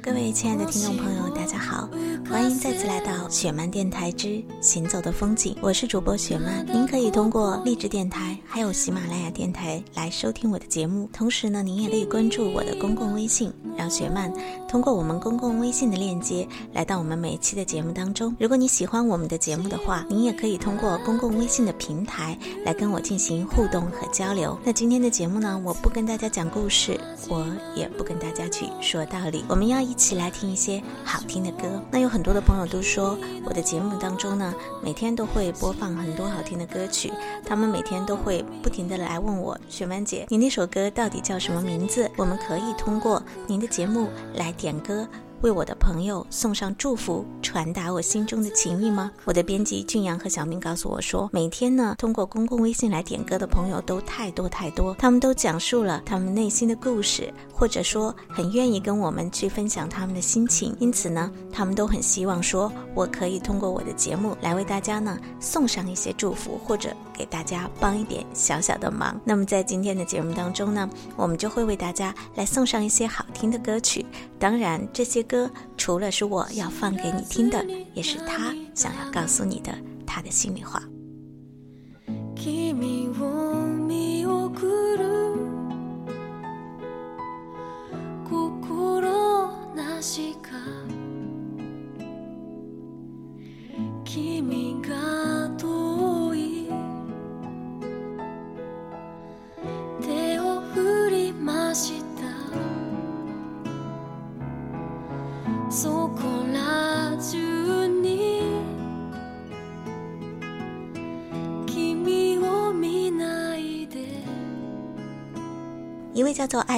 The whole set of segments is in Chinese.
各位亲爱的听众朋友，大家好，欢迎再次来到雪漫电台之行走的风景。我是主播雪漫，您可以通过励志电台还有喜马拉雅电台来收听我的节目。同时呢，您也可以关注我的公共微信，让雪漫通过我们公共微信的链接来到我们每一期的节目当中。如果你喜欢我们的节目的话，您也可以通过公共微信的平台来跟我进行互动和交流。那今天的节目呢，我不跟大家讲故事，我也不跟大家去说道理，我们要一。起来听一些好听的歌。那有很多的朋友都说，我的节目当中呢，每天都会播放很多好听的歌曲。他们每天都会不停的来问我，雪曼姐，你那首歌到底叫什么名字？我们可以通过您的节目来点歌。为我的朋友送上祝福，传达我心中的情谊吗？我的编辑俊阳和小明告诉我说，每天呢，通过公共微信来点歌的朋友都太多太多，他们都讲述了他们内心的故事，或者说很愿意跟我们去分享他们的心情。因此呢，他们都很希望说，我可以通过我的节目来为大家呢送上一些祝福，或者给大家帮一点小小的忙。那么在今天的节目当中呢，我们就会为大家来送上一些好听的歌曲。当然这些。歌除了是我要放给你听的，也是他想要告诉你的他的心里话。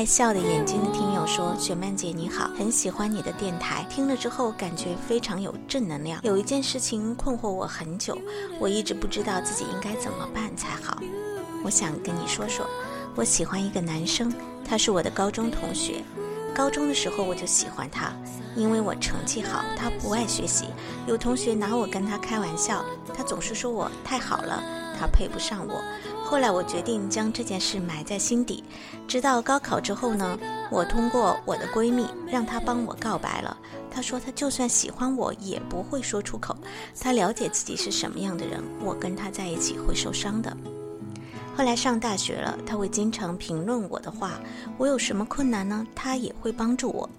爱笑的眼睛的听友说：“雪曼姐你好，很喜欢你的电台，听了之后感觉非常有正能量。有一件事情困惑我很久，我一直不知道自己应该怎么办才好。我想跟你说说，我喜欢一个男生，他是我的高中同学。高中的时候我就喜欢他，因为我成绩好，他不爱学习。有同学拿我跟他开玩笑，他总是说我太好了，他配不上我。”后来我决定将这件事埋在心底，直到高考之后呢，我通过我的闺蜜让她帮我告白了。她说她就算喜欢我也不会说出口，她了解自己是什么样的人，我跟她在一起会受伤的。后来上大学了，她会经常评论我的话，我有什么困难呢，她也会帮助我。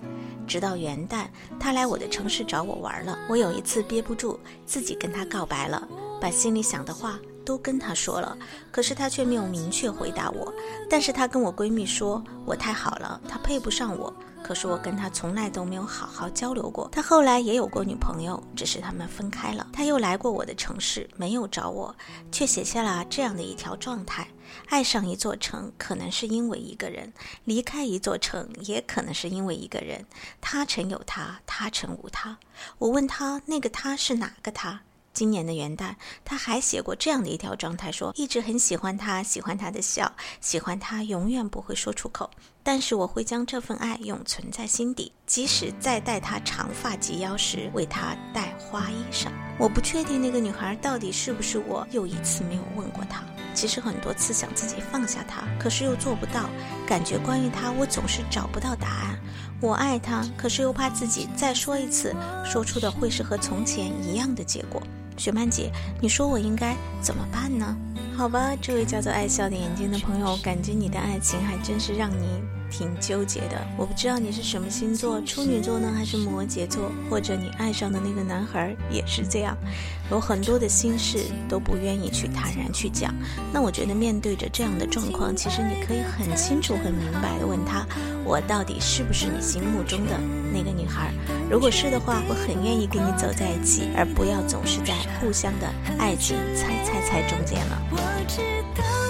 直到元旦，她来我的城市找我玩了，我有一次憋不住，自己跟她告白了，把心里想的话。都跟他说了，可是他却没有明确回答我。但是他跟我闺蜜说我太好了，他配不上我。可是我跟他从来都没有好好交流过。他后来也有过女朋友，只是他们分开了。他又来过我的城市，没有找我，却写下了这样的一条状态：爱上一座城，可能是因为一个人；离开一座城，也可能是因为一个人。他曾有他，他曾无他。我问他，那个他是哪个他？今年的元旦，他还写过这样的一条状态，说一直很喜欢他，喜欢他的笑，喜欢他永远不会说出口，但是我会将这份爱永存在心底，即使再戴他长发及腰时，为他戴花衣裳。我不确定那个女孩到底是不是我，又一次没有问过她。其实很多次想自己放下他，可是又做不到，感觉关于他我总是找不到答案。我爱他，可是又怕自己再说一次，说出的会是和从前一样的结果。雪曼姐，你说我应该怎么办呢？好吧，这位叫做爱笑的眼睛的朋友，感觉你的爱情还真是让你挺纠结的。我不知道你是什么星座，处女座呢，还是摩羯座，或者你爱上的那个男孩也是这样，有很多的心事都不愿意去坦然去讲。那我觉得面对着这样的状况，其实你可以很清楚、很明白的问他：我到底是不是你心目中的那个女孩？如果是的话，我很愿意跟你走在一起，而不要总是在互相的爱情猜猜猜中间了。我知道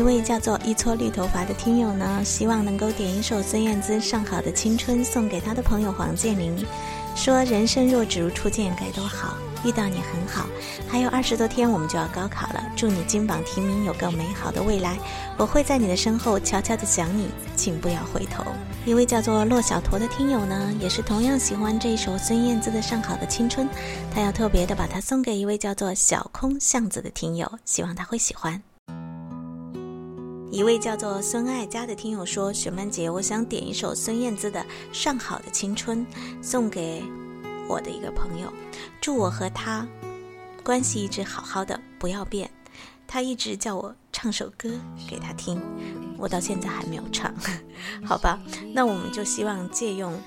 一位叫做一撮绿头发的听友呢，希望能够点一首孙燕姿《上好的青春》送给他的朋友黄健林，说：“人生若只如初见，该多好！遇到你很好。还有二十多天，我们就要高考了，祝你金榜题名，有个美好的未来。我会在你的身后悄悄地想你，请不要回头。”一位叫做骆小驼的听友呢，也是同样喜欢这一首孙燕姿的《上好的青春》，他要特别的把它送给一位叫做小空巷子的听友，希望他会喜欢。一位叫做孙爱佳的听友说：“雪曼姐，我想点一首孙燕姿的《上好的青春》，送给我的一个朋友，祝我和他关系一直好好的，不要变。他一直叫我唱首歌给他听，我到现在还没有唱，好吧？那我们就希望借用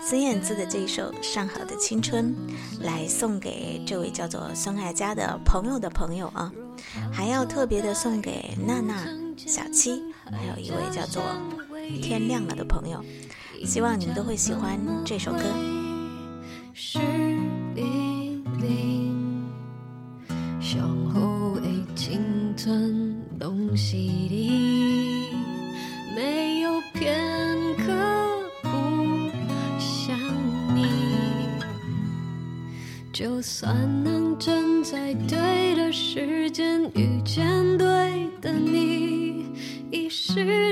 孙燕姿的这一首《上好的青春》，来送给这位叫做孙爱佳的朋友的朋友啊，还要特别的送给娜娜。”小七，还有一位叫做天亮了的朋友，希望你们都会喜欢这首歌。是一零，上好的青春拢是你，没有片刻不想你。就算能站在对的时间遇见对的你。一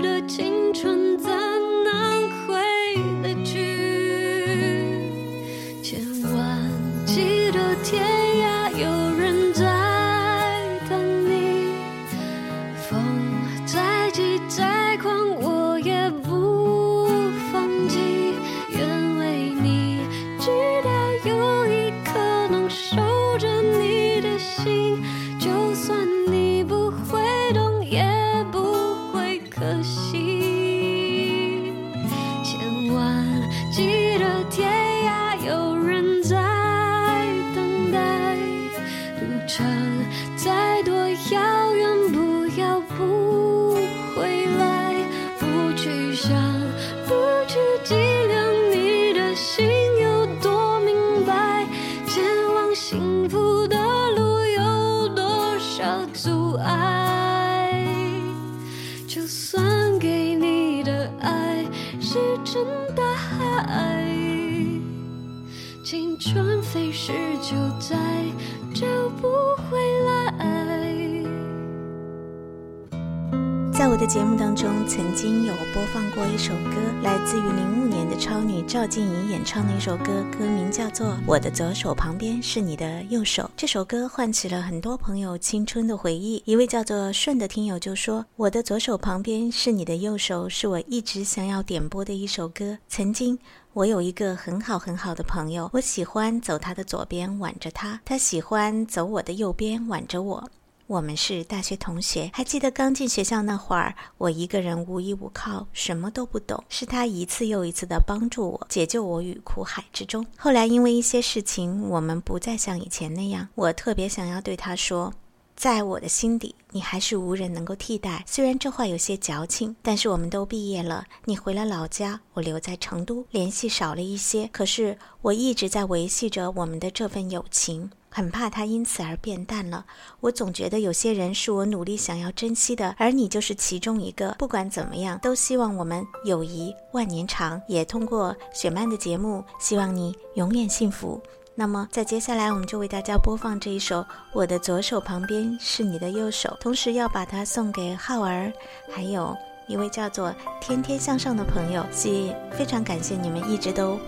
爱。就算给你的爱石沉大海，青春飞逝就在。节目当中，曾经有播放过一首歌，来自于零五年的超女赵静怡演唱的一首歌，歌名叫做《我的左手旁边是你的右手》。这首歌唤起了很多朋友青春的回忆。一位叫做顺的听友就说：“我的左手旁边是你的右手，是我一直想要点播的一首歌。曾经我有一个很好很好的朋友，我喜欢走他的左边挽着他，他喜欢走我的右边挽着我。”我们是大学同学，还记得刚进学校那会儿，我一个人无依无靠，什么都不懂，是他一次又一次的帮助我，解救我于苦海之中。后来因为一些事情，我们不再像以前那样。我特别想要对他说，在我的心底，你还是无人能够替代。虽然这话有些矫情，但是我们都毕业了，你回了老家，我留在成都，联系少了一些，可是我一直在维系着我们的这份友情。很怕它因此而变淡了。我总觉得有些人是我努力想要珍惜的，而你就是其中一个。不管怎么样，都希望我们友谊万年长。也通过雪曼的节目，希望你永远幸福。那么，在接下来，我们就为大家播放这一首《我的左手旁边是你的右手》，同时要把它送给浩儿，还有一位叫做天天向上的朋友。谢非常感谢你们一直都。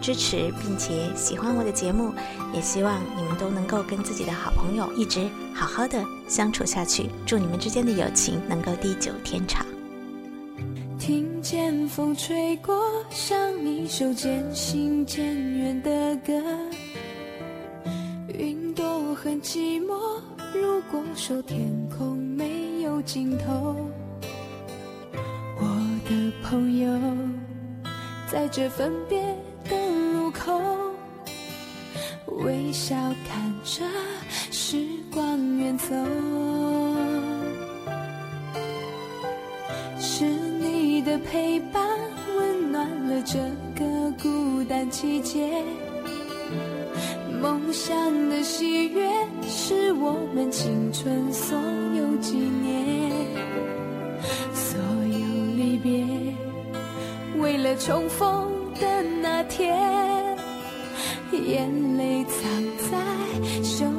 支持并且喜欢我的节目，也希望你们都能够跟自己的好朋友一直好好的相处下去。祝你们之间的友情能够地久天长。听见风吹过，像一首渐行渐远的歌，云朵很寂寞。如果说天空没有尽头，我的朋友，在这分别的路口，微笑看着时光远走。是你的陪伴，温暖了这个孤单季节。梦想的喜悦，是我们青春所有纪念。所有离别，为了重逢那天，眼泪藏在胸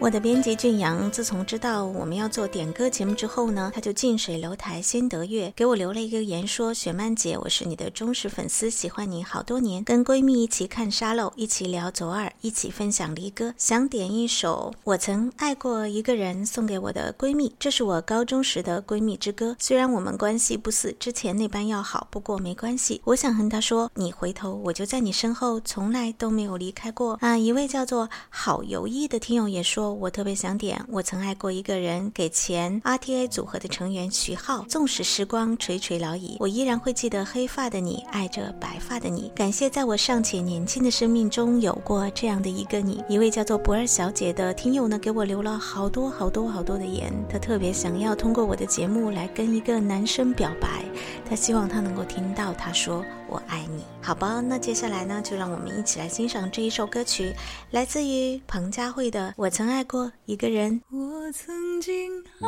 我的编辑俊阳，自从知道我们要做点歌节目之后呢，他就近水楼台先得月，给我留了一个言说：雪曼姐，我是你的忠实粉丝，喜欢你好多年，跟闺蜜一起看沙漏，一起聊左耳，一起分享离歌，想点一首《我曾爱过一个人》送给我的闺蜜，这是我高中时的闺蜜之歌。虽然我们关系不似之前那般要好，不过没关系。我想和她说，你回头，我就在你身后，从来都没有离开过。啊，一位叫做好游意的听友也说。我特别想点，我曾爱过一个人，给前 RTA 组合的成员徐浩。纵使时光垂垂老矣，我依然会记得黑发的你，爱着白发的你。感谢在我尚且年轻的生命中有过这样的一个你。一位叫做不二小姐的听友呢，给我留了好多好多好多的言，她特别想要通过我的节目来跟一个男生表白，她希望他能够听到，她说。我爱你，好吧。那接下来呢，就让我们一起来欣赏这一首歌曲，来自于彭佳慧的《我曾爱过一个人》。我曾经爱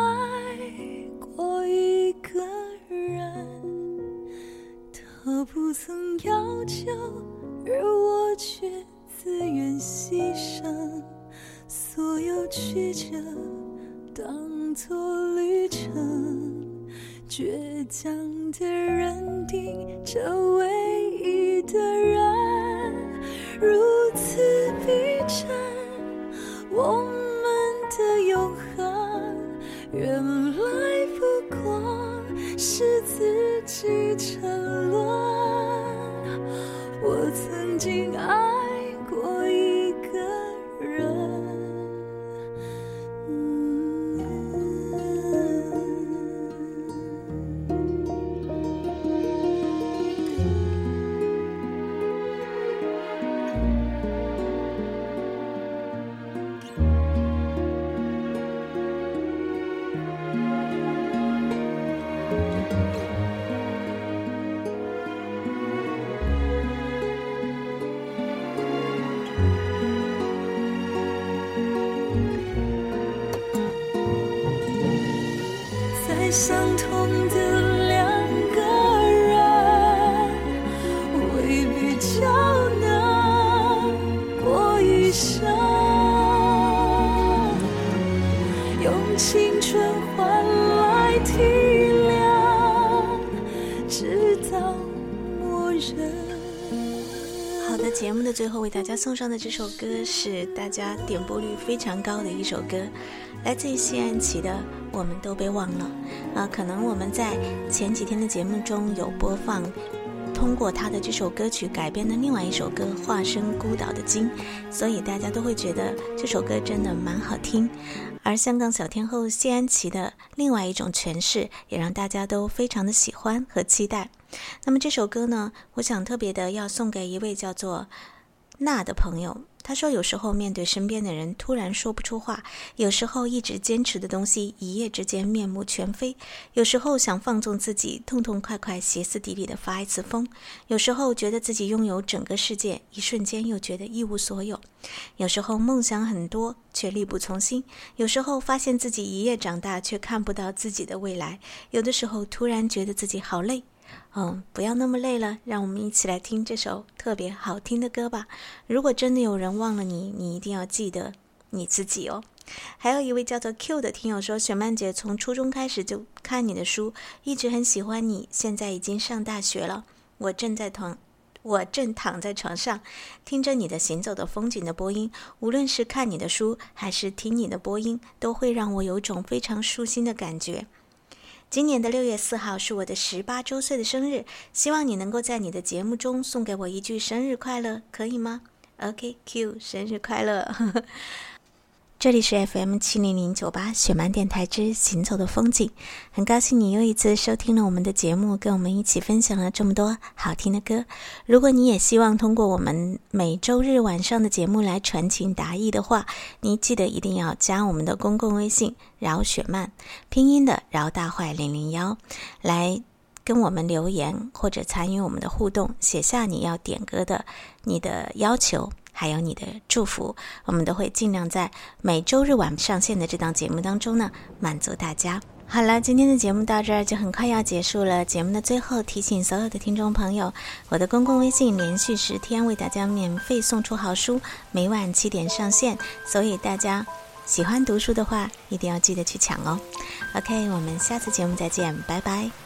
过一个人，他不曾要求，而我却自愿牺牲，所有曲折当作旅程。倔强的认定这唯一的人，如此逼真。我们的永恒，原来不过是自己沉节目的最后为大家送上的这首歌是大家点播率非常高的一首歌，来自于谢安琪的《我们都被忘了》啊，可能我们在前几天的节目中有播放，通过他的这首歌曲改编的另外一首歌《化身孤岛的鲸》，所以大家都会觉得这首歌真的蛮好听。而香港小天后谢安琪的另外一种诠释，也让大家都非常的喜欢和期待。那么这首歌呢，我想特别的要送给一位叫做娜的朋友。他说：“有时候面对身边的人，突然说不出话；有时候一直坚持的东西，一夜之间面目全非；有时候想放纵自己，痛痛快快、歇斯底里的发一次疯；有时候觉得自己拥有整个世界，一瞬间又觉得一无所有；有时候梦想很多，却力不从心；有时候发现自己一夜长大，却看不到自己的未来；有的时候突然觉得自己好累。”嗯，不要那么累了，让我们一起来听这首特别好听的歌吧。如果真的有人忘了你，你一定要记得你自己哦。还有一位叫做 Q 的听友说，雪曼姐从初中开始就看你的书，一直很喜欢你。现在已经上大学了，我正在躺，我正躺在床上，听着你的行走的风景的播音。无论是看你的书，还是听你的播音，都会让我有种非常舒心的感觉。今年的六月四号是我的十八周岁的生日，希望你能够在你的节目中送给我一句生日快乐，可以吗？OK，Q，生日快乐。这里是 FM 七零零九八雪漫电台之行走的风景，很高兴你又一次收听了我们的节目，跟我们一起分享了这么多好听的歌。如果你也希望通过我们每周日晚上的节目来传情达意的话，你记得一定要加我们的公共微信“饶雪漫”，拼音的“饶大坏零零幺”，来跟我们留言或者参与我们的互动，写下你要点歌的你的要求。还有你的祝福，我们都会尽量在每周日晚上线的这档节目当中呢，满足大家。好了，今天的节目到这儿就很快要结束了。节目的最后提醒所有的听众朋友，我的公共微信连续十天为大家免费送出好书，每晚七点上线，所以大家喜欢读书的话，一定要记得去抢哦。OK，我们下次节目再见，拜拜。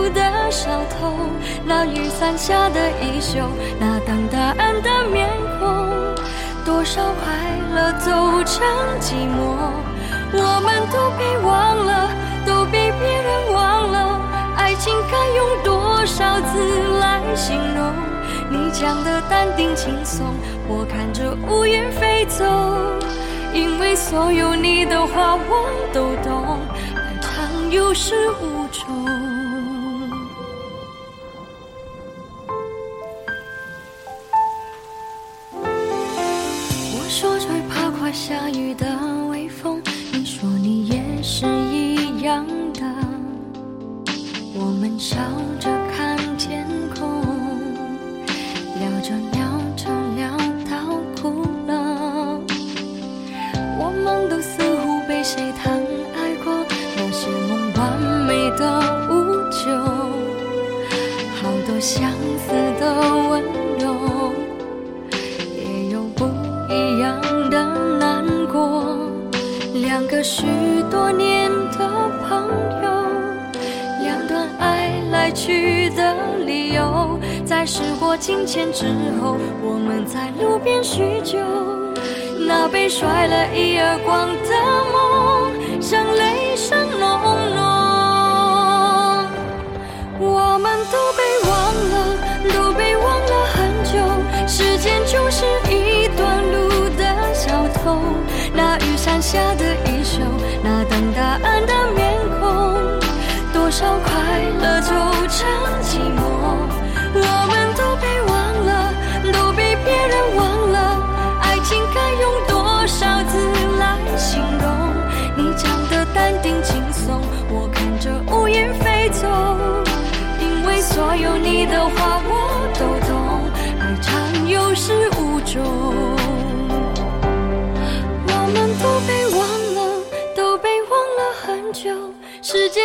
小偷，那雨伞下的衣袖，那等答案的面孔，多少快乐走成寂寞，我们都被忘了，都被别人忘了，爱情该用多少字来形容？你讲的淡定轻松，我看着乌云飞走，因为所有你的话我都懂。有始无去的理由，在时过境迁之后，我们在路边叙旧。那被甩了一耳光的梦，像雷声隆隆。我们都被忘了，都被忘了很久。时间就是一段路的小偷，那雨伞下的衣袖，那等答案的面孔，少快乐就成寂寞。我们都被忘了，都被别人忘